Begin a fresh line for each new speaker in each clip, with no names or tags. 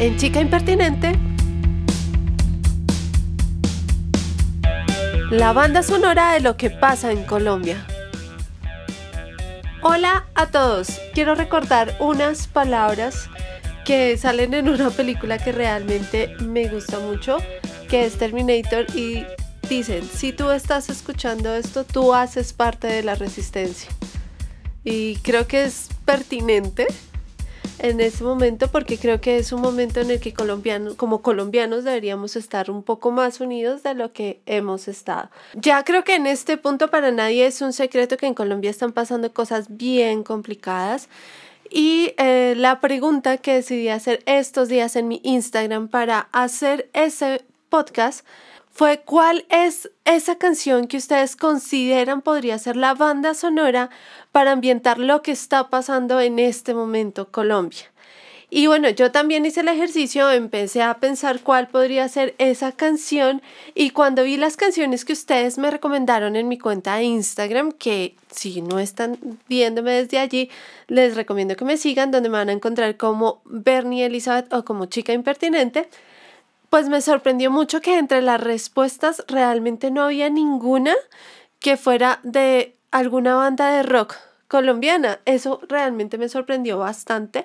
en Chica Impertinente, la banda sonora de lo que pasa en Colombia. Hola a todos, quiero recordar unas palabras que salen en una película que realmente me gusta mucho, que es Terminator y dicen, si tú estás escuchando esto, tú haces parte de la resistencia. Y creo que es pertinente en ese momento porque creo que es un momento en el que colombianos, como colombianos deberíamos estar un poco más unidos de lo que hemos estado. Ya creo que en este punto para nadie es un secreto que en Colombia están pasando cosas bien complicadas. Y eh, la pregunta que decidí hacer estos días en mi Instagram para hacer ese podcast fue cuál es esa canción que ustedes consideran podría ser la banda sonora para ambientar lo que está pasando en este momento Colombia. Y bueno, yo también hice el ejercicio, empecé a pensar cuál podría ser esa canción y cuando vi las canciones que ustedes me recomendaron en mi cuenta de Instagram, que si no están viéndome desde allí, les recomiendo que me sigan, donde me van a encontrar como Bernie Elizabeth o como Chica Impertinente pues me sorprendió mucho que entre las respuestas realmente no había ninguna que fuera de alguna banda de rock colombiana. Eso realmente me sorprendió bastante.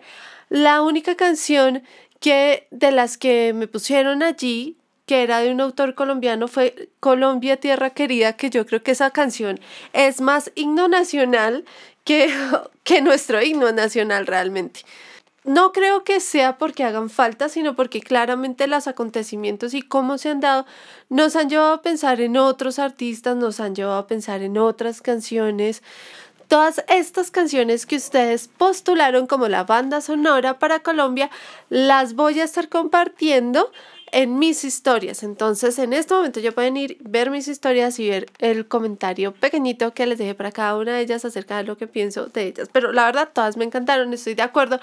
La única canción que de las que me pusieron allí que era de un autor colombiano fue Colombia Tierra Querida, que yo creo que esa canción es más himno nacional que, que nuestro himno nacional realmente no creo que sea porque hagan falta, sino porque claramente los acontecimientos y cómo se han dado nos han llevado a pensar en otros artistas, nos han llevado a pensar en otras canciones. Todas estas canciones que ustedes postularon como la banda sonora para Colombia, las voy a estar compartiendo en mis historias. Entonces, en este momento ya pueden ir, ver mis historias y ver el comentario pequeñito que les dejé para cada una de ellas acerca de lo que pienso de ellas. Pero la verdad, todas me encantaron, estoy de acuerdo.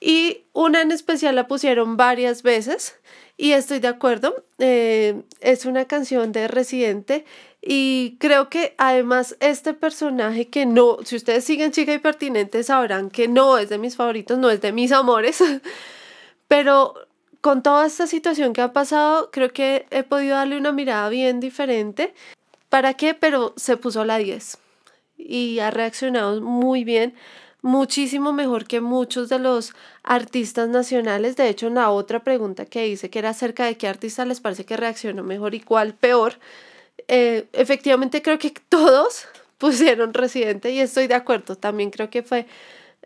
Y una en especial la pusieron varias veces y estoy de acuerdo. Eh, es una canción de Residente y creo que además este personaje que no, si ustedes siguen Chica y Pertinente sabrán que no es de mis favoritos, no es de mis amores, pero con toda esta situación que ha pasado, creo que he podido darle una mirada bien diferente. ¿Para qué? Pero se puso la 10 y ha reaccionado muy bien muchísimo mejor que muchos de los artistas nacionales. De hecho, en la otra pregunta que hice, que era acerca de qué artista les parece que reaccionó mejor y cuál peor, eh, efectivamente creo que todos pusieron residente y estoy de acuerdo. También creo que fue,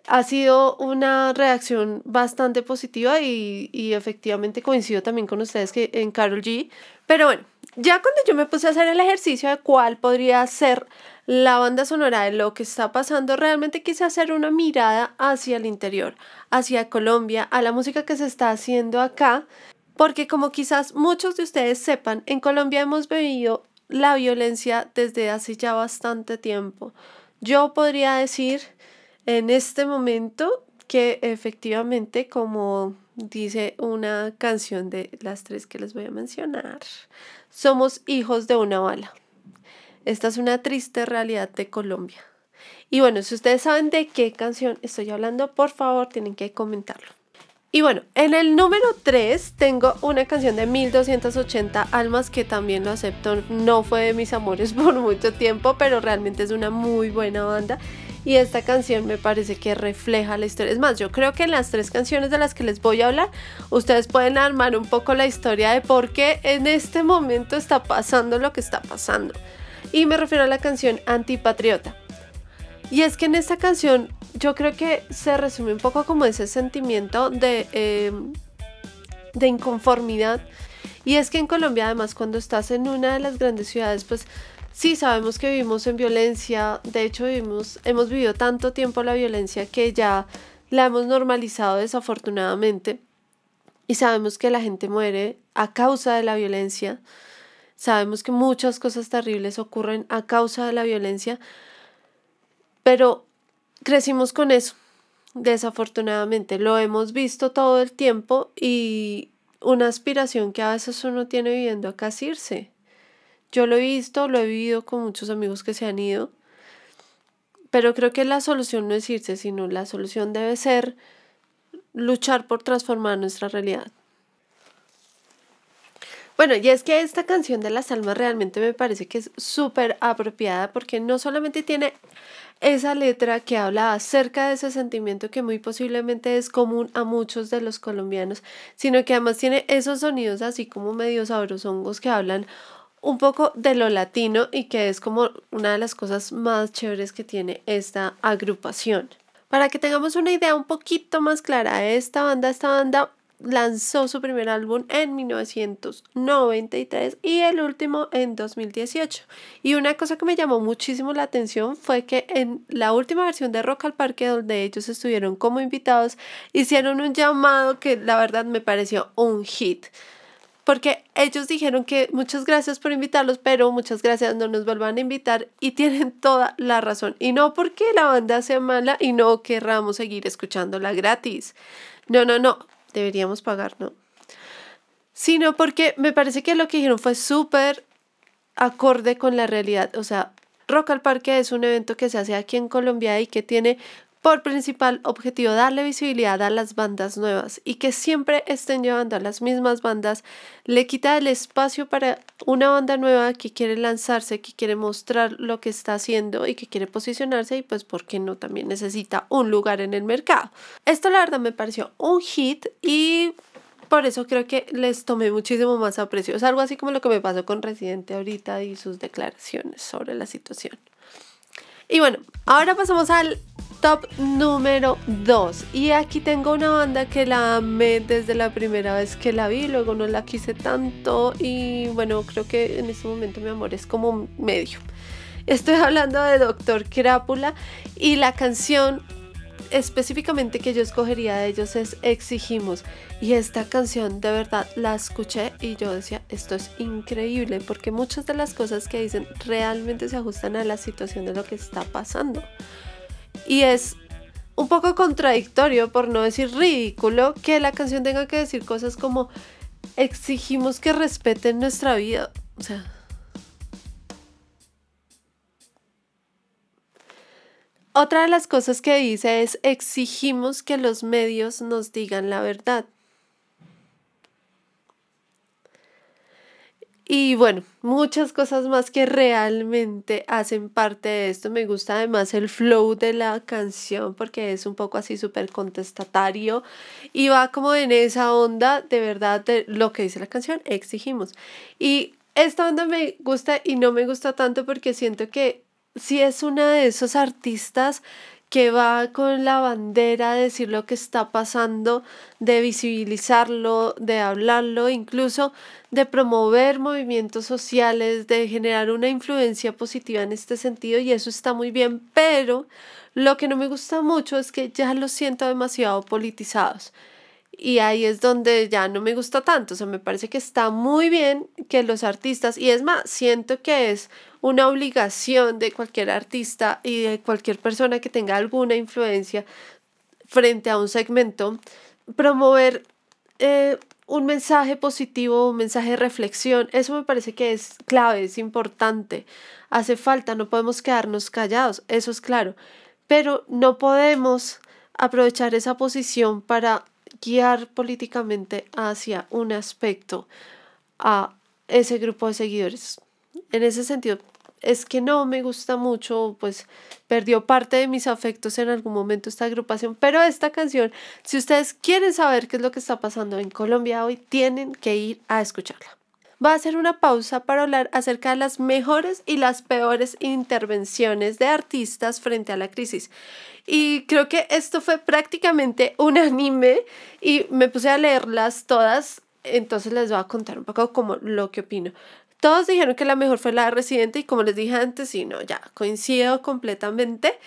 ha sido una reacción bastante positiva y, y efectivamente coincido también con ustedes que en Carol G. Pero bueno, ya cuando yo me puse a hacer el ejercicio de cuál podría ser la banda sonora de lo que está pasando, realmente quise hacer una mirada hacia el interior, hacia Colombia, a la música que se está haciendo acá, porque como quizás muchos de ustedes sepan, en Colombia hemos vivido la violencia desde hace ya bastante tiempo. Yo podría decir en este momento que efectivamente, como dice una canción de las tres que les voy a mencionar, somos hijos de una bala. Esta es una triste realidad de Colombia. Y bueno, si ustedes saben de qué canción estoy hablando, por favor tienen que comentarlo. Y bueno, en el número 3 tengo una canción de 1280 almas que también lo acepto. No fue de mis amores por mucho tiempo, pero realmente es una muy buena banda. Y esta canción me parece que refleja la historia. Es más, yo creo que en las tres canciones de las que les voy a hablar, ustedes pueden armar un poco la historia de por qué en este momento está pasando lo que está pasando. Y me refiero a la canción Antipatriota. Y es que en esta canción yo creo que se resume un poco como ese sentimiento de, em, de inconformidad. Y es que en Colombia además cuando estás en una de las grandes ciudades pues sí sabemos que vivimos en violencia. De hecho vivimos, hemos vivido tanto tiempo la violencia que ya la hemos normalizado desafortunadamente. Y sabemos que la gente muere a causa de la violencia. Sabemos que muchas cosas terribles ocurren a causa de la violencia, pero crecimos con eso, desafortunadamente. Lo hemos visto todo el tiempo y una aspiración que a veces uno tiene viviendo acá es irse. Yo lo he visto, lo he vivido con muchos amigos que se han ido, pero creo que la solución no es irse, sino la solución debe ser luchar por transformar nuestra realidad. Bueno, y es que esta canción de las almas realmente me parece que es súper apropiada porque no solamente tiene esa letra que habla acerca de ese sentimiento que muy posiblemente es común a muchos de los colombianos, sino que además tiene esos sonidos así como medio sabrosongos que hablan un poco de lo latino y que es como una de las cosas más chéveres que tiene esta agrupación. Para que tengamos una idea un poquito más clara de esta banda, esta banda lanzó su primer álbum en 1993 y el último en 2018. Y una cosa que me llamó muchísimo la atención fue que en la última versión de Rock al Parque, donde ellos estuvieron como invitados, hicieron un llamado que la verdad me pareció un hit. Porque ellos dijeron que muchas gracias por invitarlos, pero muchas gracias no nos vuelvan a invitar y tienen toda la razón. Y no porque la banda sea mala y no querramos seguir escuchándola gratis. No, no, no deberíamos pagar, ¿no? Sino porque me parece que lo que dijeron fue súper acorde con la realidad. O sea, Rock al Parque es un evento que se hace aquí en Colombia y que tiene por principal objetivo darle visibilidad a las bandas nuevas y que siempre estén llevando a las mismas bandas, le quita el espacio para una banda nueva que quiere lanzarse, que quiere mostrar lo que está haciendo y que quiere posicionarse y pues por qué no también necesita un lugar en el mercado. Esto la verdad me pareció un hit y por eso creo que les tomé muchísimo más aprecio. Es algo así como lo que me pasó con Residente ahorita y sus declaraciones sobre la situación. Y bueno, ahora pasamos al top número 2. Y aquí tengo una banda que la amé desde la primera vez que la vi, luego no la quise tanto y bueno, creo que en este momento mi amor es como medio. Estoy hablando de Doctor Crápula y la canción específicamente que yo escogería de ellos es Exigimos. Y esta canción de verdad la escuché y yo decía, esto es increíble porque muchas de las cosas que dicen realmente se ajustan a la situación de lo que está pasando. Y es un poco contradictorio, por no decir ridículo, que la canción tenga que decir cosas como exigimos que respeten nuestra vida. O sea, Otra de las cosas que dice es exigimos que los medios nos digan la verdad. Y bueno, muchas cosas más que realmente hacen parte de esto. Me gusta además el flow de la canción porque es un poco así súper contestatario y va como en esa onda de verdad de lo que dice la canción, exigimos. Y esta onda me gusta y no me gusta tanto porque siento que si es una de esos artistas que va con la bandera de decir lo que está pasando, de visibilizarlo, de hablarlo, incluso de promover movimientos sociales, de generar una influencia positiva en este sentido y eso está muy bien, pero lo que no me gusta mucho es que ya los siento demasiado politizados. Y ahí es donde ya no me gusta tanto, o sea, me parece que está muy bien que los artistas, y es más, siento que es una obligación de cualquier artista y de cualquier persona que tenga alguna influencia frente a un segmento, promover eh, un mensaje positivo, un mensaje de reflexión, eso me parece que es clave, es importante, hace falta, no podemos quedarnos callados, eso es claro, pero no podemos aprovechar esa posición para guiar políticamente hacia un aspecto a ese grupo de seguidores. En ese sentido, es que no me gusta mucho, pues perdió parte de mis afectos en algún momento esta agrupación, pero esta canción, si ustedes quieren saber qué es lo que está pasando en Colombia hoy, tienen que ir a escucharla. Va a hacer una pausa para hablar acerca de las mejores y las peores intervenciones de artistas frente a la crisis. Y creo que esto fue prácticamente unánime y me puse a leerlas todas, entonces les voy a contar un poco como lo que opino. Todos dijeron que la mejor fue la de Residente y como les dije antes, sí, no, ya coincido completamente.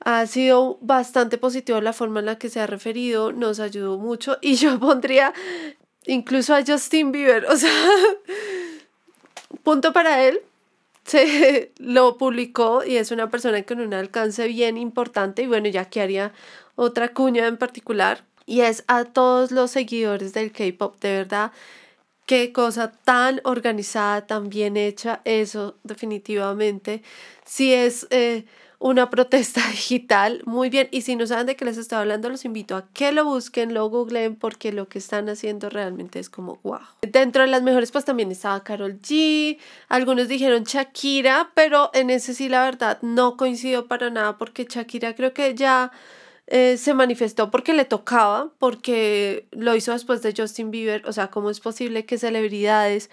Ha sido bastante positivo la forma en la que se ha referido, nos ayudó mucho y yo pondría incluso a Justin Bieber, o sea, punto para él. Se lo publicó y es una persona con un alcance bien importante y bueno, ya que haría otra cuña en particular y es a todos los seguidores del K-pop, de verdad qué cosa tan organizada, tan bien hecha, eso definitivamente. Si es eh, una protesta digital. Muy bien, y si no saben de qué les estoy hablando, los invito a que lo busquen, lo googleen, porque lo que están haciendo realmente es como wow. Dentro de las mejores, pues también estaba Carol G, algunos dijeron Shakira, pero en ese sí la verdad no coincido para nada, porque Shakira creo que ya... Eh, se manifestó porque le tocaba, porque lo hizo después de Justin Bieber, o sea, ¿cómo es posible que celebridades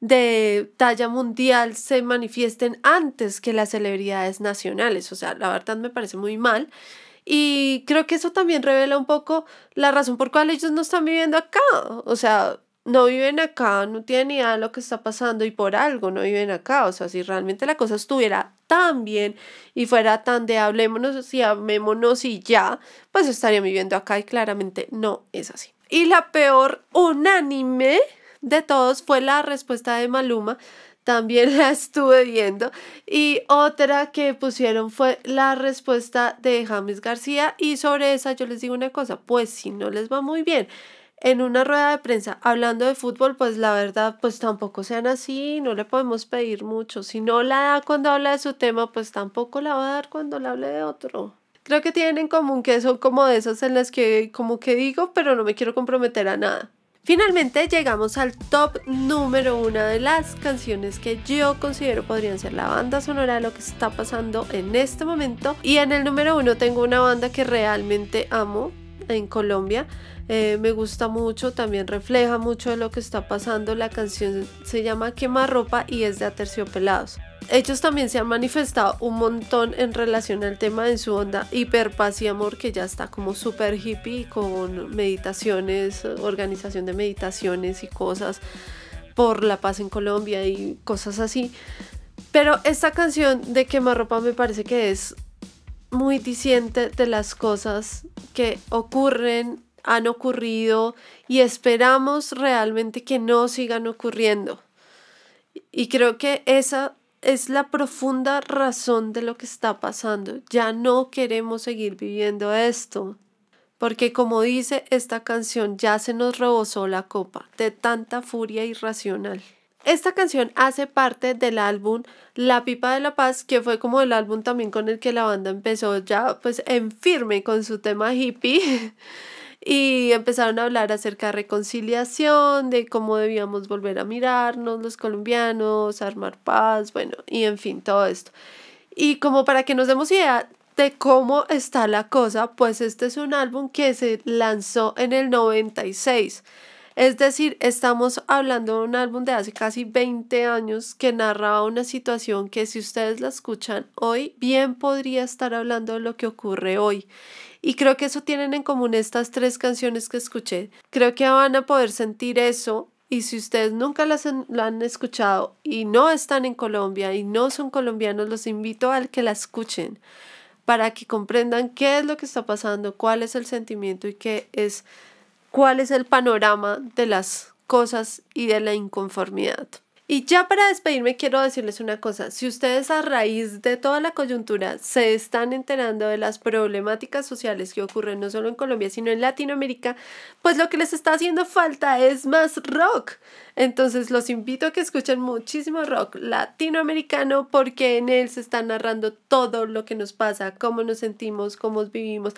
de talla mundial se manifiesten antes que las celebridades nacionales. O sea, la verdad me parece muy mal. Y creo que eso también revela un poco la razón por cual ellos no están viviendo acá. O sea, no viven acá, no tienen idea de lo que está pasando y por algo no viven acá. O sea, si realmente la cosa estuviera tan bien y fuera tan de hablémonos y amémonos y ya, pues estarían viviendo acá y claramente no es así. Y la peor unánime de todos fue la respuesta de Maluma. También la estuve viendo. Y otra que pusieron fue la respuesta de James García. Y sobre esa yo les digo una cosa, pues si no les va muy bien en una rueda de prensa hablando de fútbol, pues la verdad, pues tampoco sean así, no le podemos pedir mucho. Si no la da cuando habla de su tema, pues tampoco la va a dar cuando le hable de otro. Creo que tienen en común que son como de esas en las que como que digo, pero no me quiero comprometer a nada. Finalmente llegamos al top número uno de las canciones que yo considero podrían ser la banda sonora de lo que está pasando en este momento. Y en el número uno tengo una banda que realmente amo en Colombia. Eh, me gusta mucho, también refleja mucho de lo que está pasando. La canción se llama Quema Ropa y es de Aterciopelados ellos también se han manifestado un montón en relación al tema de su onda hiperpaz y amor que ya está como súper hippie con meditaciones, organización de meditaciones y cosas por la paz en Colombia y cosas así. Pero esta canción de Quemarropa me parece que es muy diciente de las cosas que ocurren, han ocurrido y esperamos realmente que no sigan ocurriendo. Y creo que esa es la profunda razón de lo que está pasando. Ya no queremos seguir viviendo esto. Porque como dice esta canción, ya se nos rebosó la copa de tanta furia irracional. Esta canción hace parte del álbum La Pipa de la Paz, que fue como el álbum también con el que la banda empezó ya pues en firme con su tema hippie. y empezaron a hablar acerca de reconciliación, de cómo debíamos volver a mirarnos los colombianos, armar paz, bueno, y en fin, todo esto. Y como para que nos demos idea de cómo está la cosa, pues este es un álbum que se lanzó en el 96. Es decir, estamos hablando de un álbum de hace casi 20 años que narraba una situación que si ustedes la escuchan hoy, bien podría estar hablando de lo que ocurre hoy. Y creo que eso tienen en común estas tres canciones que escuché. Creo que van a poder sentir eso y si ustedes nunca las han escuchado y no están en Colombia y no son colombianos, los invito a que la escuchen para que comprendan qué es lo que está pasando, cuál es el sentimiento y qué es cuál es el panorama de las cosas y de la inconformidad. Y ya para despedirme quiero decirles una cosa, si ustedes a raíz de toda la coyuntura se están enterando de las problemáticas sociales que ocurren no solo en Colombia, sino en Latinoamérica, pues lo que les está haciendo falta es más rock. Entonces los invito a que escuchen muchísimo rock latinoamericano porque en él se está narrando todo lo que nos pasa, cómo nos sentimos, cómo vivimos.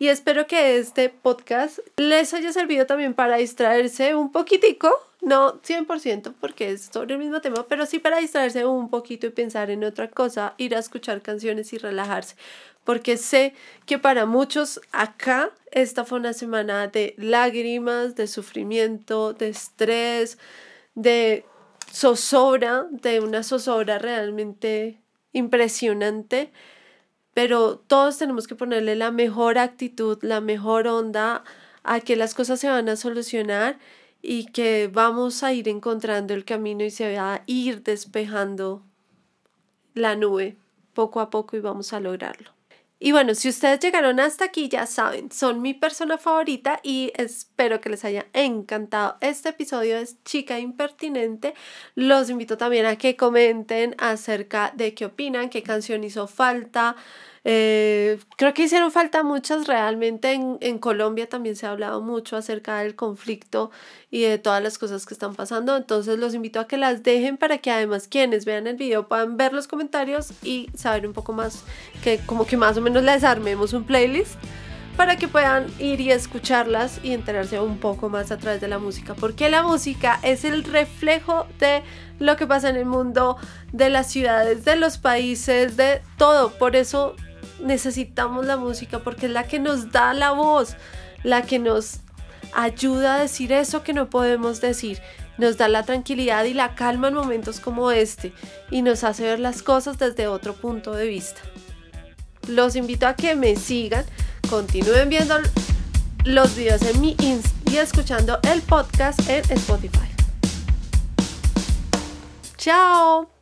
Y espero que este podcast les haya servido también para distraerse un poquitico no 100% porque es sobre el mismo tema, pero sí para distraerse un poquito y pensar en otra cosa, ir a escuchar canciones y relajarse. Porque sé que para muchos acá esta fue una semana de lágrimas, de sufrimiento, de estrés, de zozobra, de una zozobra realmente impresionante. Pero todos tenemos que ponerle la mejor actitud, la mejor onda a que las cosas se van a solucionar y que vamos a ir encontrando el camino y se va a ir despejando la nube poco a poco y vamos a lograrlo. Y bueno, si ustedes llegaron hasta aquí, ya saben, son mi persona favorita y espero que les haya encantado este episodio de Chica Impertinente. Los invito también a que comenten acerca de qué opinan, qué canción hizo falta, Eh, creo que hicieron falta muchas realmente. En, en, Colombia también se ha hablado mucho acerca del conflicto y de todas las cosas que están pasando. Entonces los invito a que las dejen para que además quienes vean el video puedan ver los comentarios y saber un poco más, que como que más o menos les armemos un playlist para que puedan ir y escucharlas y enterarse un poco más a través de la música, porque la música es el reflejo de lo que pasa en el mundo, de las ciudades, de los países, de todo. Por eso necesitamos la música, porque es la que nos da la voz, la que nos ayuda a decir eso que no podemos decir. Nos da la tranquilidad y la calma en momentos como este y nos hace ver las cosas desde otro punto de vista. Los invito a que me sigan continúen viendo los videos en mi Insta y escuchando el podcast en Spotify. Chao.